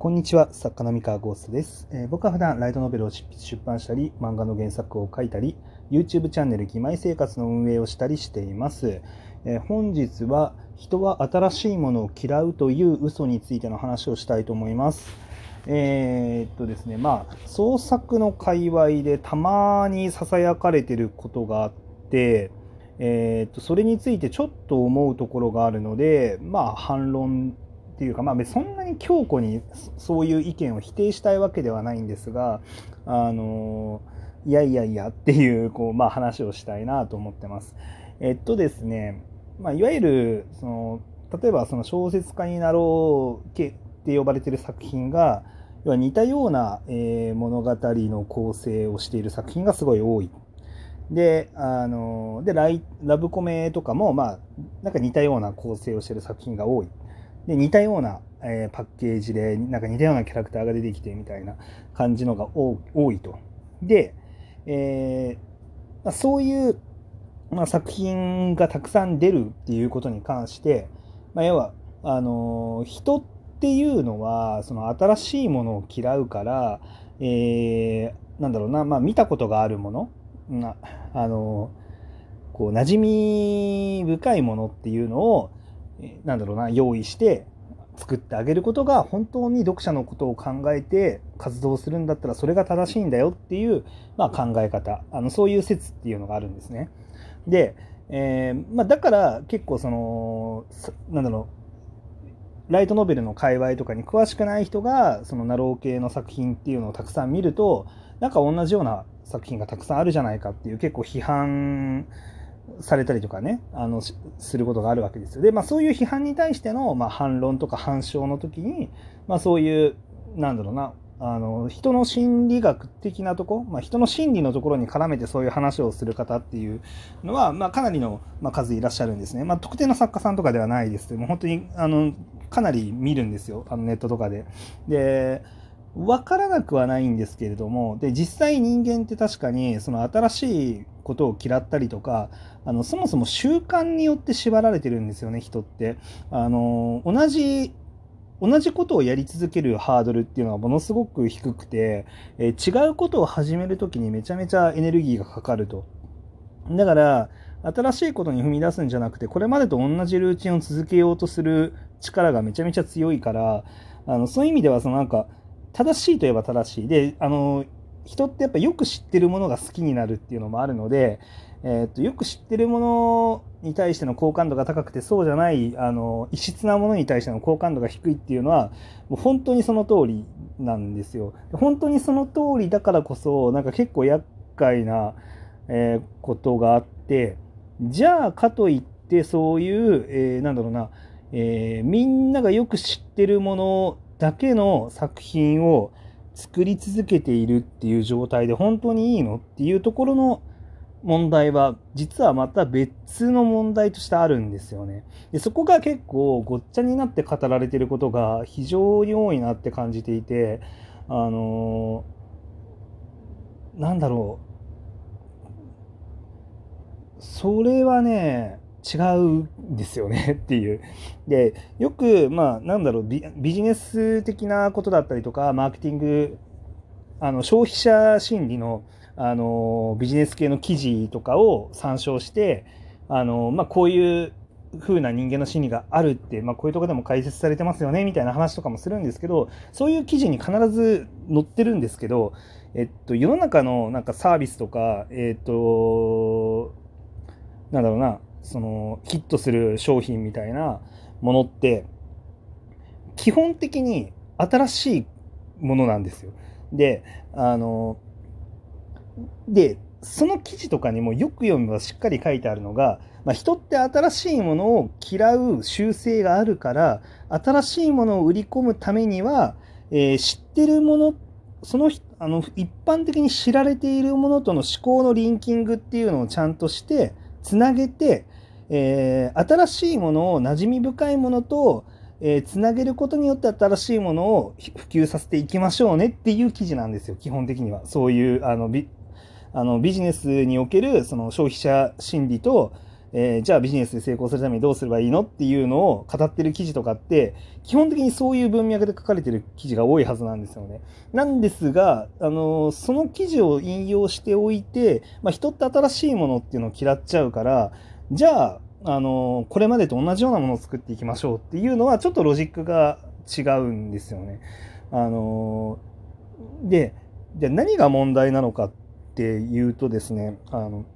こんにちは、作家の三河ゴーストです、えー、僕は普段ライトノベルを執筆出版したり、漫画の原作を書いたり、YouTube チャンネル義妹生活の運営をしたりしています。えー、本日は人は新しいものを嫌うという嘘についての話をしたいと思います。えー、っとですね、まあ、創作の界隈でたまに囁かれてることがあって、えー、っとそれについてちょっと思うところがあるので、まあ、反論っていうか、まあ、そんなに強固にそういう意見を否定したいわけではないんですが、あのいやいやいやっていうこう、まあ、話をしたいなと思ってます。えっとですね、まあ、いわゆるその例えばその小説家になろうけって呼ばれてる作品が要は似たような、えー、物語の構成をしている作品がすごい多い。で、あのでライラブコメとかも、まあ、なんか似たような構成をしている作品が多い。で似たような、えー、パッケージでなんか似たようなキャラクターが出てきてみたいな感じのが多いと。で、えーまあ、そういう、まあ、作品がたくさん出るっていうことに関して、まあ、要はあのー、人っていうのはその新しいものを嫌うから、えー、なんだろうな、まあ、見たことがあるものなあの、こう馴染み深いものっていうのをなんだろうな用意して作ってあげることが本当に読者のことを考えて活動するんだったらそれが正しいんだよっていう、まあ、考え方あのそういう説っていうのがあるんですね。で、えー、まあ、だから結構そのなんだろうライトノベルの界隈とかに詳しくない人がそのナロー系の作品っていうのをたくさん見るとなんか同じような作品がたくさんあるじゃないかっていう結構批判されたりとかね、あの、することがあるわけですよ。で、まあそういう批判に対しての、まあ反論とか反証の時に、まあそういう、なんだろうな、あの、人の心理学的なとこ、まあ人の心理のところに絡めてそういう話をする方っていうのは、まあかなりの、まあ、数いらっしゃるんですね。まあ特定の作家さんとかではないですけども、本当に、あの、かなり見るんですよ。あのネットとかで。で、わからなくはないんですけれども、で、実際人間って確かに、その新しいことを嫌ったりとか、あの、そもそも習慣によって縛られてるんですよね、人って。あの、同じ、同じことをやり続けるハードルっていうのはものすごく低くて、えー、違うことを始めるときにめちゃめちゃエネルギーがかかると。だから、新しいことに踏み出すんじゃなくて、これまでと同じルーチンを続けようとする力がめちゃめちゃ強いから、あのそういう意味では、そのなんか、正しいといえば正しい。で、あの、人ってやっぱよく知ってるものが好きになるっていうのもあるので、えー、っとよく知ってるものに対しての好感度が高くてそうじゃないあの異質なものに対しての好感度が低いっていうのはもう本当にその通りなんですよ。本当にその通りだからこそなんか結構厄介な、えー、ことがあってじゃあかといってそういう、えー、なんだろうな、えー、みんながよく知ってるものだけの作品を作り続けているっていう状態で本当にいいのっていうところの問題は実はまた別の問題としてあるんですよね。でそこが結構ごっちゃになって語られてることが非常に多いなって感じていてあのー、なんだろうそれはね違うんですよね っていう。で、よく、まあ、なんだろうビ、ジネス的なことだったりとか、マーケティング、あの、消費者心理の、あの、ビジネス系の記事とかを参照して、あの、まあ、こういう風な人間の心理があるって、まあ、こういうとこでも解説されてますよね、みたいな話とかもするんですけど、そういう記事に必ず載ってるんですけど、えっと、世の中のなんかサービスとか、えっと、なんだろうな、そのヒットする商品みたいなものって基本的に新しいものなんですよ。であのでその記事とかにもよく読めばしっかり書いてあるのが、まあ、人って新しいものを嫌う習性があるから新しいものを売り込むためには、えー、知ってるものそのあの一般的に知られているものとの思考のリンキングっていうのをちゃんとしてつなげてえー、新しいものを馴染み深いものと、えー、つなげることによって新しいものを普及させていきましょうねっていう記事なんですよ基本的にはそういうあのビあのビジネスにおけるその消費者心理と、えー、じゃあビジネスで成功するためにどうすればいいのっていうのを語ってる記事とかって、基本的にそういう文脈で書かれてる記事が多いはずなんですよね。なんですが、あのー、その記事を引用しておいて、まあ、人って新しいものっていうのを嫌っちゃうから、じゃあ、あの、これまでと同じようなものを作っていきましょうっていうのは、ちょっとロジックが違うんですよね。あので、じゃあ何が問題なのかっていうとですね、あの、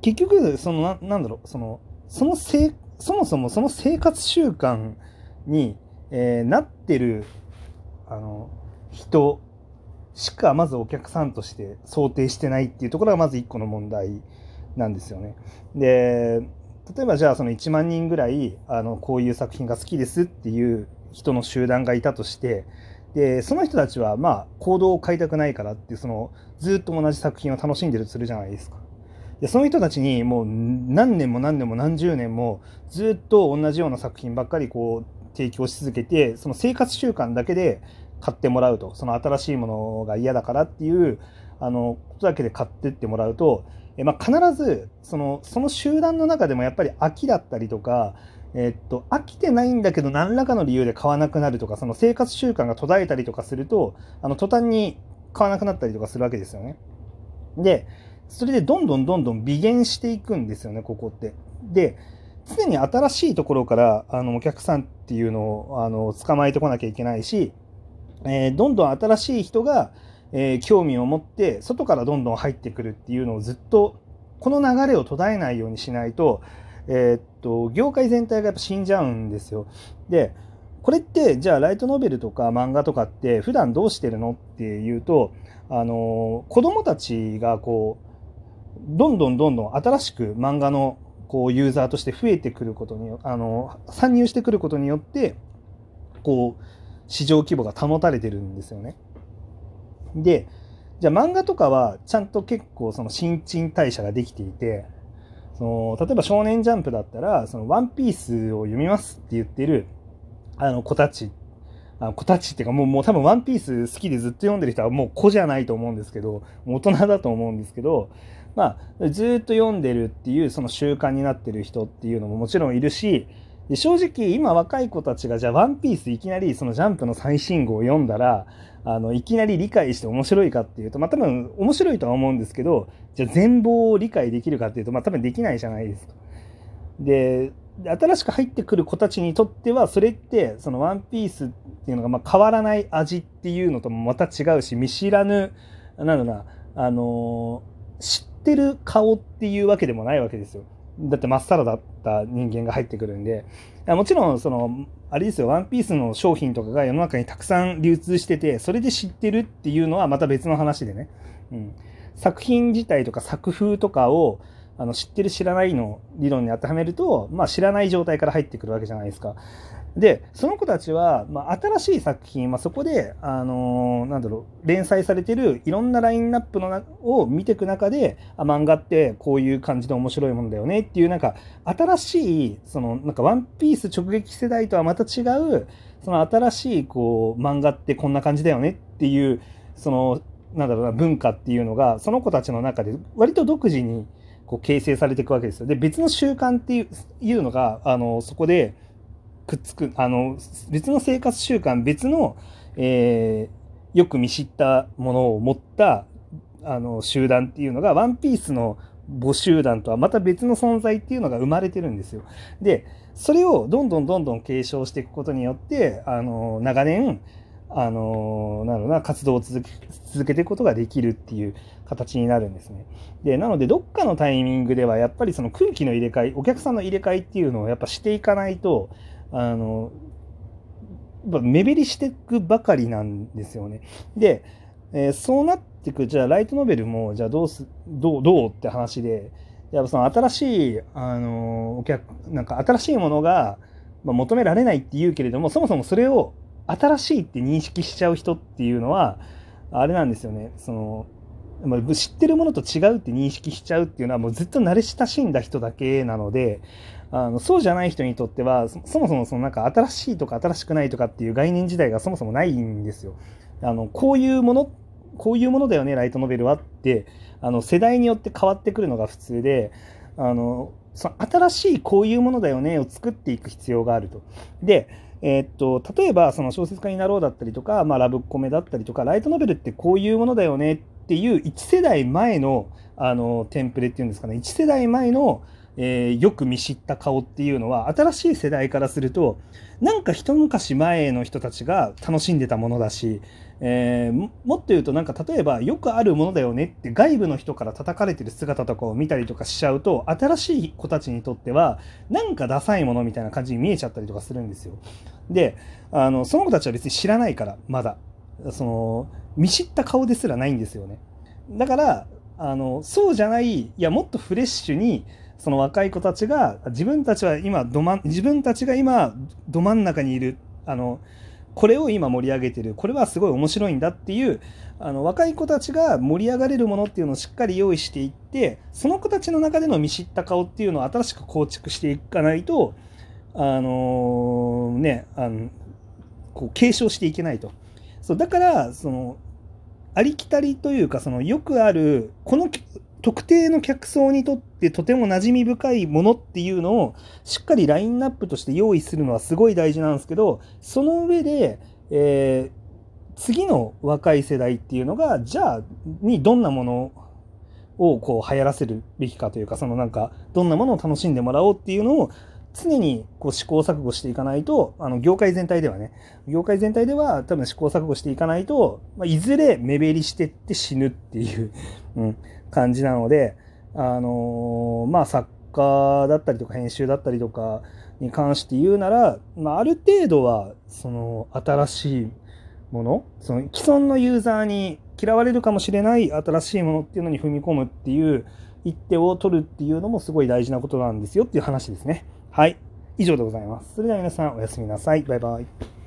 結局、そのな、なんだろう、その、そのせそもそもその生活習慣に、えー、なってる、あの、人しかまずお客さんとして想定してないっていうところがまず一個の問題なんですよね。で、例えばじゃあその1万人ぐらいあのこういう作品が好きですっていう人の集団がいたとしてでその人たちはまあ行動を変えたくないからってそのずっと同じ作品を楽しんでるとするじゃないですか。でその人たちにもう何年も何年も何十年もずっと同じような作品ばっかりこう提供し続けてその生活習慣だけで買ってもらうとその新しいものが嫌だからっていうあのことだけで買ってってもらうと、えまあ、必ずそのその集団の中でもやっぱり飽きだったりとかえっと、飽きてないんだけど何らかの理由で買わなくなるとかその生活習慣が途絶えたりとかするとあの途端に買わなくなったりとかするわけですよね。でそれでどんどんどんどん微減していくんですよね、ここって。で、常に新しいところからあのお客さんっていうのをあの捕まえてこなきゃいけないし、えー、どんどん新しい人が、えー、興味を持って外からどんどん入ってくるっていうのをずっとこの流れを途絶えないようにしないと,、えー、っと業界全体がやっぱ死んじゃうんですよ。でこれってじゃあライトノベルとか漫画とかって普段どうしてるのっていうとあの子供たちがこうどんどんどんどん新しく漫画のこうユーザーとして増えてくることにあの参入してくることによってこう市場規模が保たれてるんですよね。でじゃあ漫画とかはちゃんと結構その新陳代謝ができていてその例えば「少年ジャンプ」だったら「そのワンピースを読みますって言ってるあの子たち。あ子たちっていうかもうもう多分「ワンピース好きでずっと読んでる人はもう子じゃないと思うんですけど大人だと思うんですけどまあ、ずっと読んでるっていうその習慣になってる人っていうのももちろんいるしで正直今若い子たちがじゃあ「ワンピースいきなりそのジャンプの最新号を読んだらあのいきなり理解して面白いかっていうとまあ多分面白いとは思うんですけどじゃあ全貌を理解できるかっていうとまあ多分できないじゃないですか。で新しく入ってくる子たちにとってはそれってその「ワンピースっていうのがま変わらない味っていうのともまた違うし見知らぬなんだろうなあの知ってる顔っていうわけでもないわけですよ。だってまっさらだった人間が入ってくるんで。もちろん、その、あれですよ、ワンピースの商品とかが世の中にたくさん流通してて、それで知ってるっていうのはまた別の話でね。うん。作品自体とか作風とかを、あの知ってる知らないの理論に当てはめると、まあ、知らない状態から入ってくるわけじゃないですか。で、その子たちは、まあ、新しい作品、まあ、そこで、あのー、なんだろう、連載されてるいろんなラインナップのなを見ていく中で、あ、漫画ってこういう感じで面白いもんだよねっていう、なんか、新しい、その、なんか、ワンピース直撃世代とはまた違う、その新しい、こう、漫画ってこんな感じだよねっていう、その、なんだろうな、文化っていうのが、その子たちの中で割と独自に、こう形成されていくわけですよ。で、別の習慣っていうのが、あの、そこで、くっつくあの別の生活習慣別の、えー、よく見知ったものを持ったあの集団っていうのがワンピースの母集団とはまた別の存在っていうのが生まれてるんですよ。でそれをどんどんどんどん継承していくことによってあの長年あのなるな活動を続け続けていくことができるっていう形になるんですね。でなのでどっかのタイミングではやっぱりその空気の入れ替えお客さんの入れ替えっていうのをやっぱしていかないとあの目減りしていくばかりなんですよね。で、えー、そうなってくじゃあライトノベルもじゃあどうすどうどうって話でやっぱその新しいあのお客なんか新しいものが、まあ、求められないって言うけれどもそもそもそれを新しいって認識しちゃう人っていうのはあれなんですよねそのま知ってるものと違うって認識しちゃうっていうのはもうずっと慣れ親しんだ人だけなのであのそうじゃない人にとってはそもそもそのなんか新しいとか新しくないとかっていう概念自体がそもそもないんですよ。あのこういうものこういうものだよねライトノベルはってあの世代によって変わってくるのが普通であのその新しいこういうものだよねを作っていく必要があると。で、えー、っと例えばその小説家になろうだったりとか、まあ、ラブコメだったりとかライトノベルってこういうものだよねっていう1世代前のあのテンプレっていうんですかね1世代前のえー、よく見知った顔っていうのは新しい世代からするとなんか一昔前の人たちが楽しんでたものだし、えー、もっと言うとなんか例えばよくあるものだよねって外部の人から叩かれてる姿とかを見たりとかしちゃうと新しい子たちにとってはなんかダサいものみたいな感じに見えちゃったりとかするんですよ。であのその子たちは別に知らないからまだその見知った顔ですらないんですよね。だからあのそうじゃないいやもっとフレッシュにその若い子たちが自分たちは今ど、ま、自分たちが今ど真ん中にいるあのこれを今盛り上げてるこれはすごい面白いんだっていうあの若い子たちが盛り上がれるものっていうのをしっかり用意していってその子たちの中での見知った顔っていうのを新しく構築していかないとあのー、ねあのこう継承していけないと。そうだからそのありきたりというかそのよくあるこの特定の客層にとってとても馴染み深いものっていうのをしっかりラインナップとして用意するのはすごい大事なんですけどその上で、えー、次の若い世代っていうのがじゃあにどんなものをこう流行らせるべきかというかそのなんかどんなものを楽しんでもらおうっていうのを常にこう試行錯誤していかないと、あの業界全体ではね、業界全体では多分試行錯誤していかないと、まあ、いずれ目減りしてって死ぬっていう、うん、感じなので、あのー、まあ作家だったりとか編集だったりとかに関して言うなら、まあ、ある程度はその新しいもの、その既存のユーザーに嫌われるかもしれない新しいものっていうのに踏み込むっていう一手を取るっていうのもすごい大事なことなんですよっていう話ですね。はい。以上でございます。それでは皆さんおやすみなさい。バイバイ。